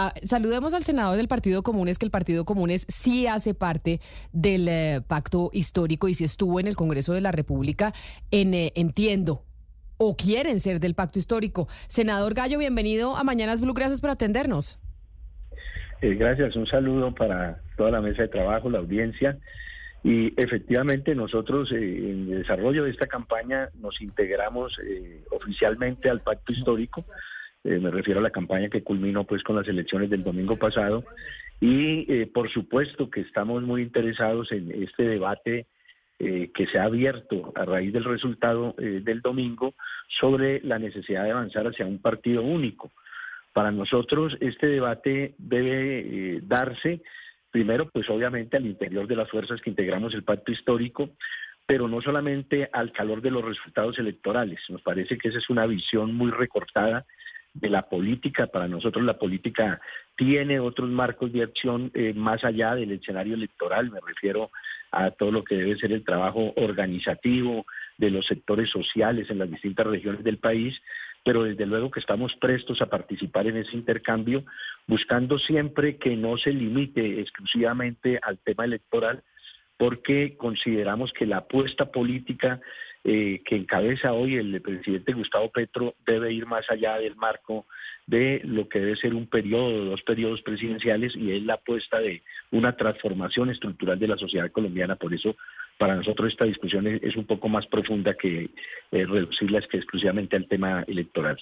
Ah, saludemos al senador del Partido Comunes, que el Partido Comunes sí hace parte del eh, pacto histórico y sí estuvo en el Congreso de la República en eh, Entiendo o quieren ser del pacto histórico. Senador Gallo, bienvenido a Mañanas Blue, gracias por atendernos. Eh, gracias, un saludo para toda la mesa de trabajo, la audiencia. Y efectivamente nosotros en el desarrollo de esta campaña nos integramos oficialmente al pacto histórico. Eh, me refiero a la campaña que culminó pues con las elecciones del domingo pasado y eh, por supuesto que estamos muy interesados en este debate eh, que se ha abierto a raíz del resultado del domingo sobre la necesidad de avanzar hacia un partido único. Para nosotros este debate debe darse primero pues obviamente al interior de las fuerzas que integramos el pacto histórico, pero no solamente al calor de los resultados electorales. Nos parece que esa es una visión muy recortada de la política. Para nosotros la política tiene otros marcos de acción eh, más allá del escenario electoral. Me refiero a todo lo que debe ser el trabajo organizativo de los sectores sociales en las distintas regiones del país, pero desde luego que estamos prestos a participar en ese intercambio, buscando siempre que no se limite exclusivamente al tema electoral, porque consideramos que la apuesta política eh, que encabeza hoy el presidente Gustavo Petro debe ir más allá del marco de lo que debe ser un periodo, dos periodos presidenciales, y es la apuesta de una transformación estructural de la sociedad colombiana. Por eso, para nosotros esta discusión es, un poco más profunda que eh, reducirla que exclusivamente al tema electoral.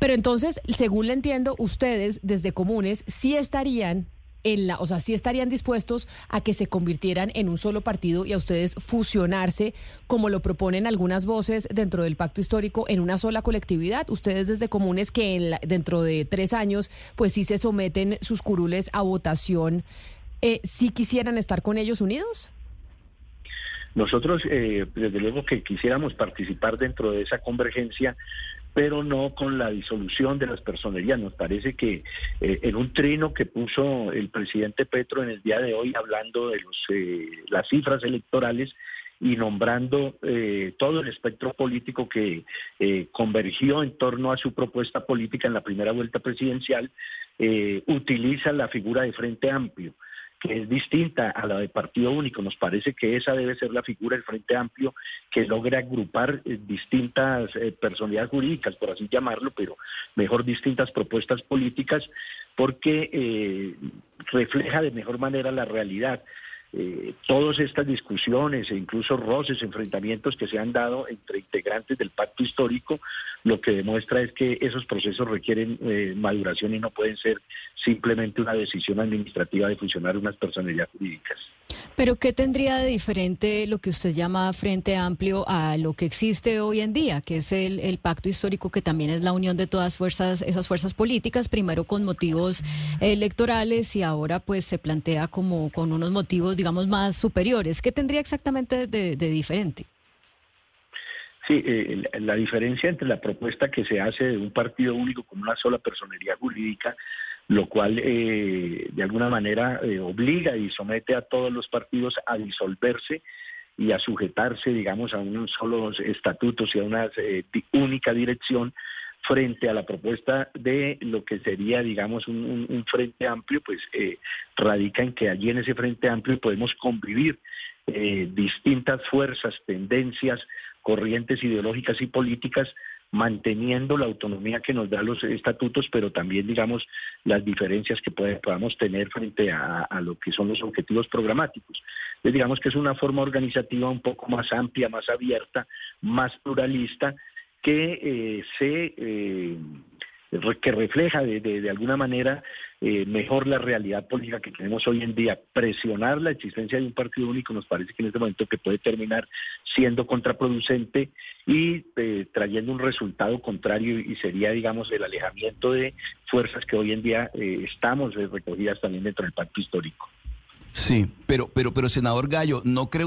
Pero entonces, según le entiendo, ustedes desde comunes sí estarían en la, o sea, sí estarían dispuestos a que se convirtieran en un solo partido y a ustedes fusionarse, como lo proponen algunas voces dentro del pacto histórico, en una sola colectividad. Ustedes desde comunes que en dentro de tres años, pues sí se someten sus curules a votación, eh, ¿sí quisieran estar con ellos unidos? Nosotros, eh, desde luego que quisiéramos participar dentro de esa convergencia, pero no con la disolución de las personerías. Nos parece que eh, en un trino que puso el presidente Petro en el día de hoy, hablando de los, eh, las cifras electorales, y nombrando eh, todo el espectro político que convergió en torno a su propuesta política en la primera vuelta presidencial, utiliza la figura de Frente Amplio que es distinta a la de partido único. Nos parece que esa debe ser la figura del Frente Amplio que logre agrupar eh, distintas eh, personalidades jurídicas, por así llamarlo, pero mejor distintas propuestas políticas, porque eh, refleja de mejor manera la realidad. Eh, todas estas discusiones e incluso roces, enfrentamientos que se han dado entre integrantes del pacto histórico, lo que demuestra es que esos procesos requieren eh, maduración y no pueden ser simplemente una decisión administrativa de funcionar unas personalidades jurídicas. Pero ¿qué tendría de diferente lo que usted llama Frente Amplio a lo que existe hoy en día, que es el, el pacto histórico que también es la unión de todas fuerzas, esas fuerzas políticas, primero con motivos electorales y ahora pues se plantea como con unos motivos, digamos, más superiores? ¿Qué tendría exactamente de, diferente? Sí, eh, la diferencia entre la propuesta que se hace de un partido único con una sola personería jurídica lo cual eh, de alguna manera eh, obliga y somete a todos los partidos a disolverse y a sujetarse, digamos, a unos solos estatutos y a una eh, única dirección frente a la propuesta de lo que sería, digamos, un, frente amplio, pues radica en que allí en ese frente amplio podemos convivir distintas fuerzas, tendencias, corrientes ideológicas y políticas manteniendo la autonomía que nos da los estatutos, pero también, digamos, las diferencias que podamos tener frente a, lo que son los objetivos programáticos. Entonces, digamos que es una forma organizativa un poco más amplia, más abierta, más pluralista, que eh, se... Eh, que refleja de, alguna manera eh, mejor la realidad política que tenemos hoy en día. Presionar la existencia de un partido único nos parece que en este momento que puede terminar siendo contraproducente y eh, trayendo un resultado contrario y sería, digamos, el alejamiento de fuerzas que hoy en día eh, estamos recogidas también dentro del pacto histórico. Sí, pero, pero, pero, senador Gallo, no creo.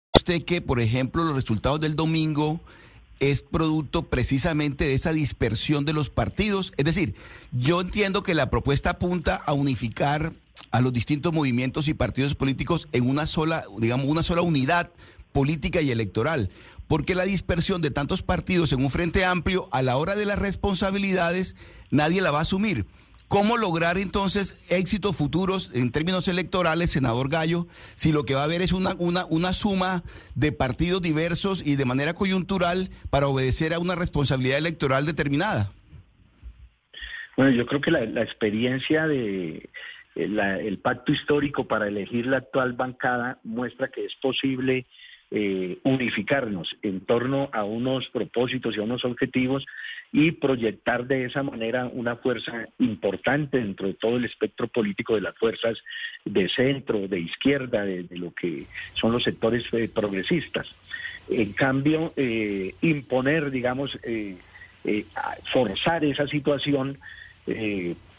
Que, por ejemplo, los resultados del domingo es producto precisamente de esa dispersión de los partidos. Es decir, yo entiendo que la propuesta apunta a unificar a los distintos movimientos y partidos políticos en una sola, digamos, una sola unidad política y electoral, porque la dispersión de tantos partidos en un frente amplio a la hora de las responsabilidades nadie la va a asumir. ¿Cómo lograr entonces éxitos futuros en términos electorales, senador Gallo, si lo que va a haber es una, una, una suma de partidos diversos y de manera coyuntural para obedecer a una responsabilidad electoral determinada? Bueno, yo creo que la, experiencia de eh, el pacto histórico para elegir la actual bancada muestra que es posible eh, unificarnos en torno a unos propósitos y a unos objetivos y proyectar de esa manera una fuerza importante dentro de todo el espectro político de las fuerzas de centro, de izquierda, de, lo que son los sectores eh, progresistas. En cambio, eh, imponer, digamos, forzar esa situación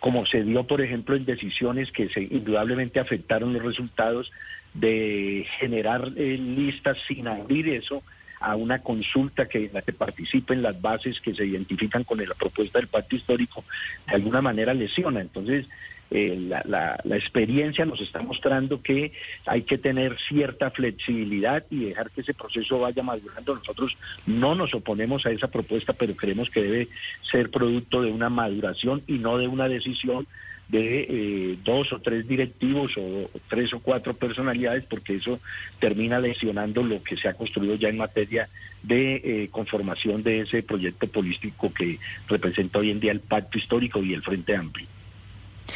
como se dio, por ejemplo, en decisiones que se, indudablemente afectaron los resultados de generar eh, listas sin abrir eso a una consulta que en la que participen las bases que se identifican con la propuesta del pacto histórico, de alguna manera lesiona. Entonces, eh, la, experiencia nos está mostrando que hay que tener cierta flexibilidad y dejar que ese proceso vaya madurando. Nosotros no nos oponemos a esa propuesta, pero creemos que debe ser producto de una maduración y no de una decisión de eh, dos o tres directivos o, tres o cuatro personalidades, porque eso termina lesionando lo que se ha construido ya en materia de eh, conformación de ese proyecto político que representa hoy en día el pacto histórico y el Frente Amplio.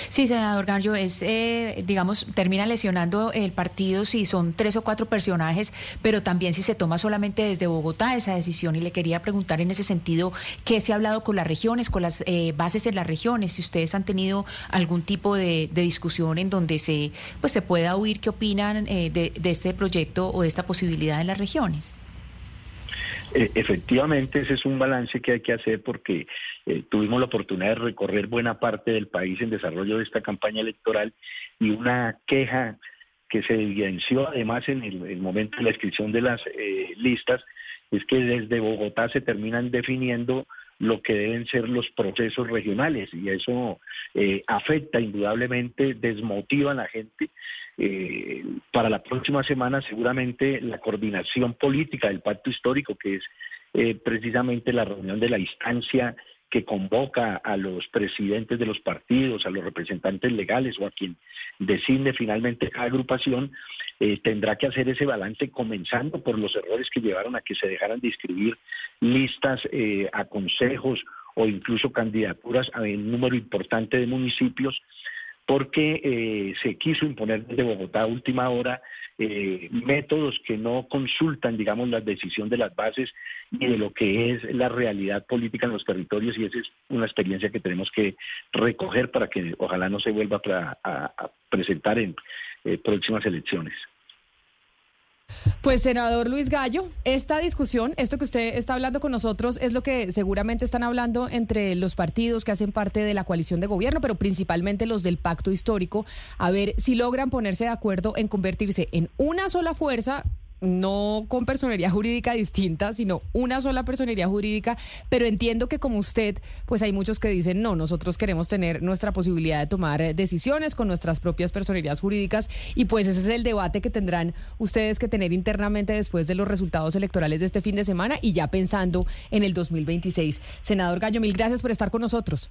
Sí, senador Gallo, es, eh, digamos, termina lesionando el partido si son tres o cuatro personajes, pero también si se toma solamente desde Bogotá esa decisión. Y le quería preguntar en ese sentido, ¿qué se ha hablado con las regiones, con las eh, bases en las regiones? Si ustedes han tenido algún tipo de, discusión en donde se, pues, se pueda oír qué opinan eh, de, de este proyecto o de esta posibilidad en las regiones. Eh, efectivamente, ese es un balance que hay que hacer porque eh, tuvimos la oportunidad de recorrer buena parte del país en desarrollo de esta campaña electoral y una queja que se evidenció además en el, momento de la inscripción de las eh, listas es que desde Bogotá se terminan definiendo lo que deben ser los procesos regionales y eso eh, afecta indudablemente, desmotiva a la gente. Eh, para la próxima semana seguramente la coordinación política del pacto histórico, que es eh, precisamente la reunión de la instancia que convoca a los presidentes de los partidos, a los representantes legales o a quien designe finalmente cada agrupación, eh, tendrá que hacer ese balance comenzando por los errores que llevaron a que se dejaran de inscribir listas eh, a consejos o incluso candidaturas a un número importante de municipios porque eh, se quiso imponer desde Bogotá a última hora eh, métodos que no consultan, digamos, la decisión de las bases y de lo que es la realidad política en los territorios y esa es una experiencia que tenemos que recoger para que ojalá no se vuelva a, presentar en eh, próximas elecciones. Pues senador Luis Gallo, esta discusión, esto que usted está hablando con nosotros es lo que seguramente están hablando entre los partidos que hacen parte de la coalición de gobierno, pero principalmente los del pacto histórico, a ver si logran ponerse de acuerdo en convertirse en una sola fuerza no con personería jurídica distinta, sino una sola personería jurídica, pero entiendo que como usted, pues hay muchos que dicen, no, nosotros queremos tener nuestra posibilidad de tomar eh, decisiones con nuestras propias personerías jurídicas y pues ese es el debate que tendrán ustedes que tener internamente después de los resultados electorales de este fin de semana y ya pensando en el 2026. Senador Gallo, mil gracias por estar con nosotros.